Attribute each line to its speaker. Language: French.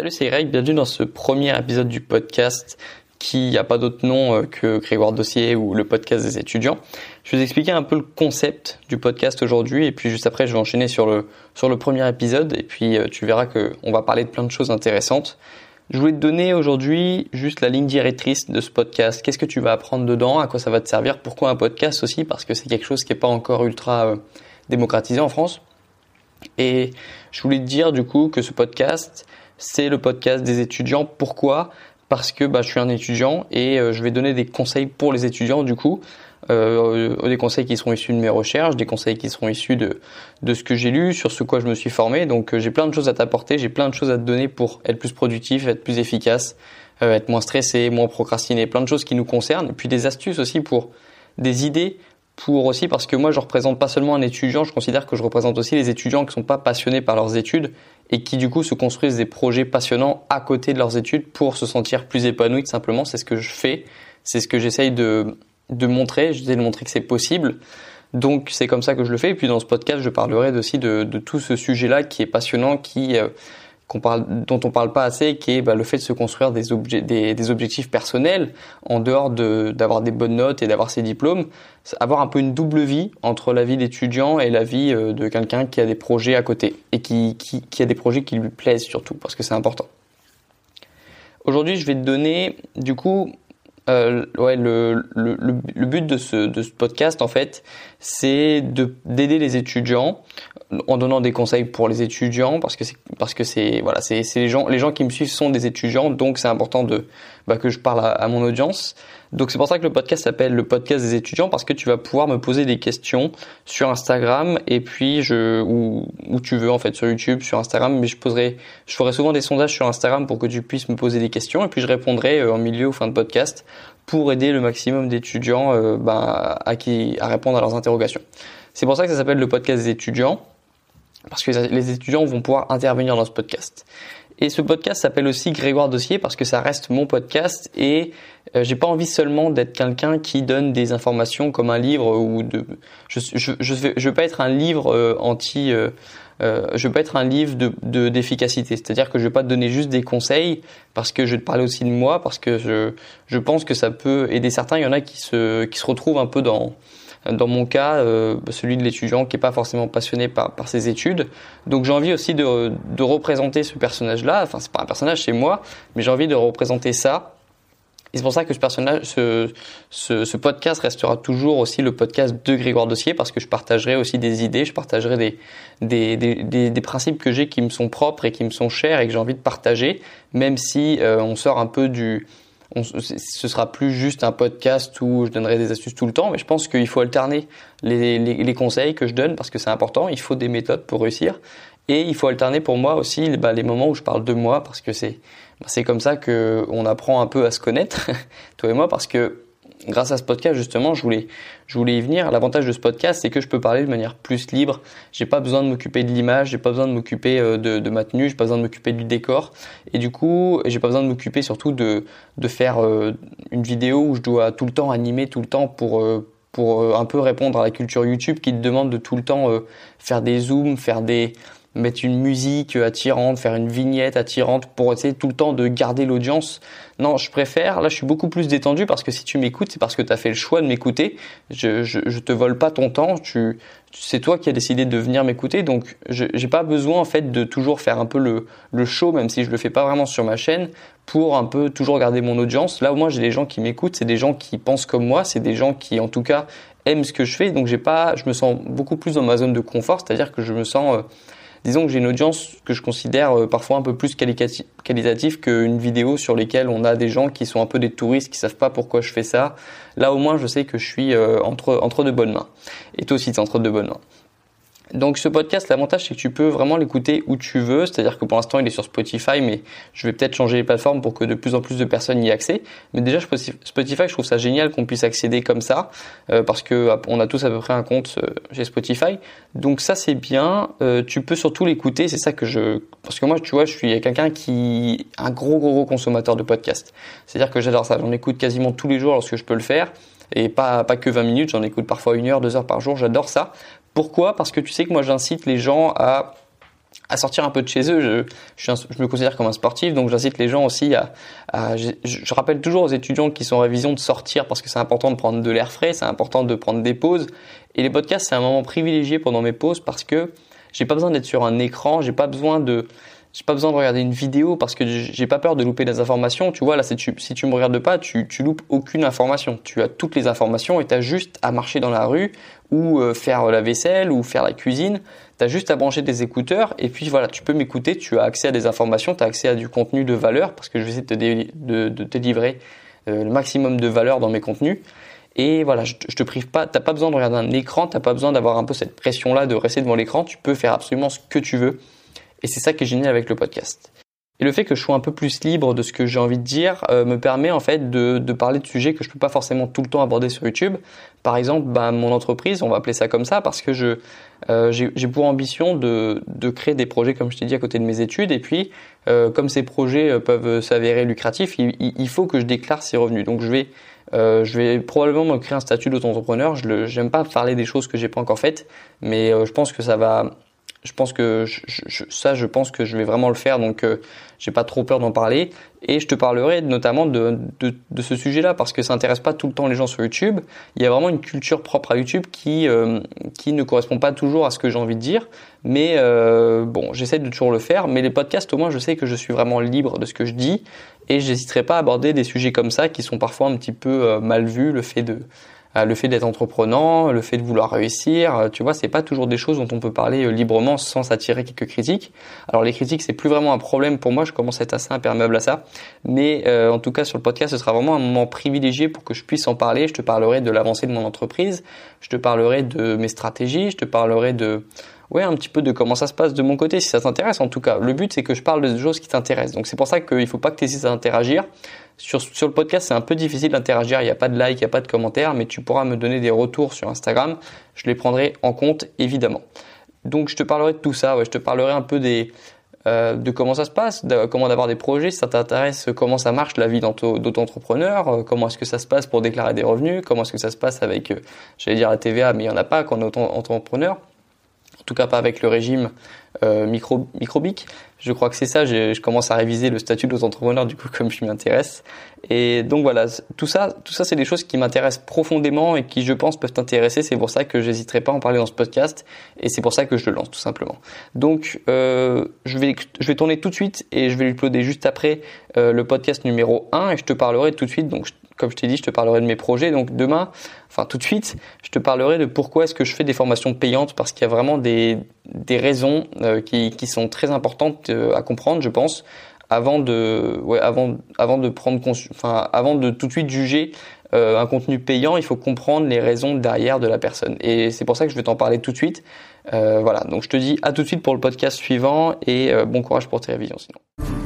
Speaker 1: Salut, c'est Greg, bienvenue dans ce premier épisode du podcast qui n'a pas d'autre nom euh, que Grégoire Dossier ou le podcast des étudiants. Je vais vous expliquer un peu le concept du podcast aujourd'hui et puis juste après je vais enchaîner sur le, sur le premier épisode et puis euh, tu verras qu'on va parler de plein de choses intéressantes. Je voulais te donner aujourd'hui juste la ligne directrice de ce podcast. Qu'est-ce que tu vas apprendre dedans? À quoi ça va te servir? Pourquoi un podcast aussi? Parce que c'est quelque chose qui n'est pas encore ultra euh, démocratisé en France. Et je voulais te dire du coup que ce podcast, c'est le podcast des étudiants. Pourquoi? Parce que bah, je suis un étudiant et euh, je vais donner des conseils pour les étudiants du coup. Euh, des conseils qui seront issus de mes recherches, des conseils qui seront issus de, de ce que j'ai lu, sur ce quoi je me suis formé. Donc euh, j'ai plein de choses à t'apporter, j'ai plein de choses à te donner pour être plus productif, être plus efficace, euh, être moins stressé, moins procrastiné, plein de choses qui nous concernent. Et puis des astuces aussi pour des idées pour aussi parce que moi je représente pas seulement un étudiant, je considère que je représente aussi les étudiants qui sont pas passionnés par leurs études et qui du coup se construisent des projets passionnants à côté de leurs études pour se sentir plus épanouis simplement. C'est ce que je fais, c'est ce que j'essaye de, de montrer, j'essaie de montrer que c'est possible. Donc c'est comme ça que je le fais. Et puis dans ce podcast, je parlerai aussi de, de tout ce sujet-là qui est passionnant, qui euh, parle, dont on parle pas assez, qui est bah, le fait de se construire des, des, des objectifs personnels en dehors d'avoir des bonnes notes et d'avoir ses diplômes, avoir un peu une double vie entre la vie d'étudiant et la vie euh, de quelqu'un qui a des projets à côté et qui, qui, qui a des projets qui lui plaisent surtout parce que c'est important. Aujourd'hui, je vais te donner du coup euh, ouais, le, le, le, but de ce, de ce podcast, en fait, c'est d'aider les étudiants en donnant des conseils pour les étudiants parce que c'est parce que c'est voilà c'est les gens les gens qui me suivent sont des étudiants donc c'est important de bah, que je parle à, à mon audience donc c'est pour ça que le podcast s'appelle le podcast des étudiants parce que tu vas pouvoir me poser des questions sur Instagram et puis je ou où tu veux en fait sur YouTube, sur Instagram, mais je poserai je ferai souvent des sondages sur Instagram pour que tu puisses me poser des questions et puis je répondrai euh, en milieu ou fin de podcast pour aider le maximum d'étudiants euh, ben, à qui à répondre à leurs interrogations. C'est pour ça que ça s'appelle le podcast des étudiants parce que les étudiants vont pouvoir intervenir dans ce podcast. Et ce podcast s'appelle aussi Grégoire Dossier parce que ça reste mon podcast et euh, j'ai pas envie seulement d'être quelqu'un qui donne des informations comme un livre ou de je je je veux, je veux pas être un livre euh, anti euh, euh, je veux pas être un livre de d'efficacité, c'est-à-dire que je vais pas te donner juste des conseils parce que je vais te parler aussi de moi parce que je je pense que ça peut aider certains, il y en a qui se qui se retrouvent un peu dans dans mon cas, euh, celui de l'étudiant qui est pas forcément passionné par, par ses études. Donc j'ai envie aussi de, de représenter ce personnage-là. Enfin, c'est pas un personnage, c'est moi, mais j'ai envie de représenter ça. Et c'est pour ça que ce personnage, ce, ce, ce, podcast restera toujours aussi le podcast de Grégoire Dossier parce que je partagerai aussi des idées, je partagerai des, des, des, des, principes que j'ai qui me sont propres et qui me sont chers et que j'ai envie de partager, même si euh, on sort un peu du, ce sera plus juste un podcast où je donnerai des astuces tout le temps, mais je pense qu'il faut alterner les, les, les, conseils que je donne parce que c'est important. Il faut des méthodes pour réussir et il faut alterner pour moi aussi bah, les moments où je parle de moi parce que c'est bah, c'est comme ça que on apprend un peu à se connaître toi et moi parce que grâce à ce podcast justement, je voulais, je voulais y venir. L'avantage de ce podcast, c'est que je peux parler de manière plus libre. J'ai pas besoin de m'occuper de l'image, j'ai pas besoin de m'occuper euh, de, de, ma tenue, j'ai pas besoin de m'occuper du décor. Et du coup, j'ai pas besoin de m'occuper surtout de, de faire euh, une vidéo où je dois tout le temps animer tout le temps pour euh, pour un peu répondre à la culture YouTube qui te demande de tout le temps faire des zooms, faire des mettre une musique attirante, faire une vignette attirante pour essayer tout le temps de garder l'audience. Non, je préfère, là je suis beaucoup plus détendu parce que si tu m'écoutes, c'est parce que tu as fait le choix de m'écouter. Je, je, te vole pas ton temps, c'est toi qui as décidé de venir m'écouter, donc j'ai pas besoin en fait de toujours faire un peu le, show, même si je le fais pas vraiment sur ma chaîne, pour un peu toujours garder mon audience. Là où moi j'ai des gens qui m'écoutent, c'est des gens qui pensent comme moi, c'est des gens qui en tout cas aiment ce que je fais, donc j'ai pas, je me sens beaucoup plus dans ma zone de confort, c'est-à-dire que je me sens euh, disons que j'ai une audience que je considère euh, parfois un peu plus qualitative qu'une vidéo sur lesquelles on a des gens qui sont un peu des touristes qui savent pas pourquoi je fais ça. Là au moins je sais que je suis euh, entre entre de bonnes mains. Et toi aussi es entre de bonnes mains. Donc ce podcast, l'avantage c'est que tu peux vraiment l'écouter où tu veux, c'est-à-dire que pour l'instant il est sur Spotify, mais je vais peut-être changer les plateformes pour que de plus en plus de personnes y aient accès. Mais déjà Spotify, je trouve ça génial qu'on puisse accéder comme ça, euh, parce que on a tous à peu près un compte euh, chez Spotify. Donc ça c'est bien. Euh, tu peux surtout l'écouter, c'est ça que je, parce que moi tu vois, je suis quelqu'un qui un gros gros gros consommateur de podcasts. C'est-à-dire que j'adore ça, j'en écoute quasiment tous les jours lorsque je peux le faire et pas, pas que 20 minutes, j'en écoute parfois une heure, deux heures par jour, j'adore ça. Pourquoi? Parce que tu sais que moi j'incite les gens à sortir un peu de chez eux. Je, je, me considère comme un sportif, donc j'incite les gens aussi à. je, je, rappelle toujours aux étudiants qui sont en révision de sortir parce que c'est important de prendre de l'air frais, c'est important de prendre des pauses. Et les podcasts, c'est un moment privilégié pendant mes pauses parce que j'ai pas besoin d'être sur un écran, j'ai pas besoin de j'ai pas besoin de regarder une vidéo parce que j'ai pas peur de louper des informations. Tu vois, là, si tu, si tu me regardes pas, tu, tu loupes aucune information. Tu as toutes les informations et tu as juste à marcher dans la rue ou euh, faire la vaisselle ou faire la cuisine. Tu as juste à brancher des écouteurs et puis voilà, tu peux m'écouter, tu as accès à des informations, tu as accès à du contenu de valeur parce que je vais essayer de te, de, te livrer euh, le maximum de valeur dans mes contenus. Et voilà, je, je te prive pas, t'as pas besoin de regarder un écran, t'as pas besoin d'avoir un peu cette pression-là de rester devant l'écran, tu peux faire absolument ce que tu veux. Et c'est ça qui est génial avec le podcast. Et le fait que je sois un peu plus libre de ce que j'ai envie de dire euh, me permet en fait de, de, parler de sujets que je peux pas forcément tout le temps aborder sur YouTube. Par exemple, bah, mon entreprise, on va appeler ça comme ça parce que je euh, j'ai pour ambition de, de, créer des projets comme je t'ai dit à côté de mes études et puis euh, comme ces projets euh, peuvent s'avérer lucratifs, il, il, faut que je déclare ces revenus. Donc je vais euh, je vais probablement me créer un statut d'auto-entrepreneur. Je n'aime pas parler des choses que j'ai pas encore faites, mais je pense que ça va je pense que je, ça, je pense que je vais vraiment le faire, donc euh, j'ai pas trop peur d'en parler. Et je te parlerai notamment de, de, de ce sujet-là parce que ça intéresse pas tout le temps les gens sur YouTube. Il y a vraiment une culture propre à YouTube qui euh, qui ne correspond pas toujours à ce que j'ai envie de dire. Mais euh, bon, j'essaie de toujours le faire. Mais les podcasts, au moins, je sais que je suis vraiment libre de ce que je dis et j'hésiterai pas à aborder des sujets comme ça qui sont parfois un petit peu euh, mal vus. Le fait de le fait d'être entreprenant, le fait de vouloir réussir, euh, tu vois, c'est pas toujours des choses dont on peut parler euh, librement sans s'attirer quelques critiques. Alors les critiques, c'est plus vraiment un problème pour moi, je commence à être assez imperméable à ça, mais en tout cas sur le podcast, ce sera vraiment un moment privilégié pour que je puisse en parler. Je te parlerai de l'avancée de mon entreprise, je te parlerai de mes stratégies, je te parlerai de ouais, un petit peu de comment ça se passe de mon côté, si ça t'intéresse en tout cas. Le but, c'est que je parle de choses qui t'intéressent. Donc c'est pour ça qu'il faut pas que tu hésites à interagir. Sur, sur le podcast, c'est un peu difficile d'interagir. Il n'y a pas de like, il n'y a pas de commentaires, mais tu pourras me donner des retours sur Instagram. Je les prendrai en compte, évidemment. Donc je te parlerai de tout ça. Ouais, je te parlerai un peu des, euh, de comment ça se passe, comment d'avoir des projets, si ça t'intéresse, comment ça marche la vie d'auto-entrepreneur, euh, comment est-ce que ça se passe pour déclarer des revenus, comment est-ce que ça se passe avec, euh, j'allais dire la TVA, mais il n'y en a pas quand on est auto-entrepreneur en tout cas pas avec le régime euh, micro, microbique. Je crois que c'est ça. Je, je, commence à réviser le statut d'auto-entrepreneur du coup comme je m'y intéresse. Et donc voilà, tout ça, tout ça, c'est des choses qui m'intéressent profondément et qui, je pense, peuvent t'intéresser. C'est pour ça que j'hésiterai pas à en parler dans ce podcast et c'est pour ça que je le lance tout simplement. Donc, euh, je vais, je vais tourner tout de suite et je vais l'uploader juste après euh, le podcast numéro 1 et je te parlerai tout de suite. Donc, comme je t'ai dit, je te parlerai de mes projets. Donc demain, enfin tout de suite, je te parlerai de pourquoi est-ce que je fais des formations payantes parce qu'il y a vraiment des, des raisons euh, qui, qui sont très importantes euh, à comprendre, je pense, avant de, ouais, avant, avant de prendre, avant de tout de suite juger euh, un contenu payant, il faut comprendre les raisons derrière de la personne. Et c'est pour ça que je vais t'en parler tout de suite. voilà, donc je te dis à tout de suite pour le podcast suivant et bon courage pour tes révisions sinon.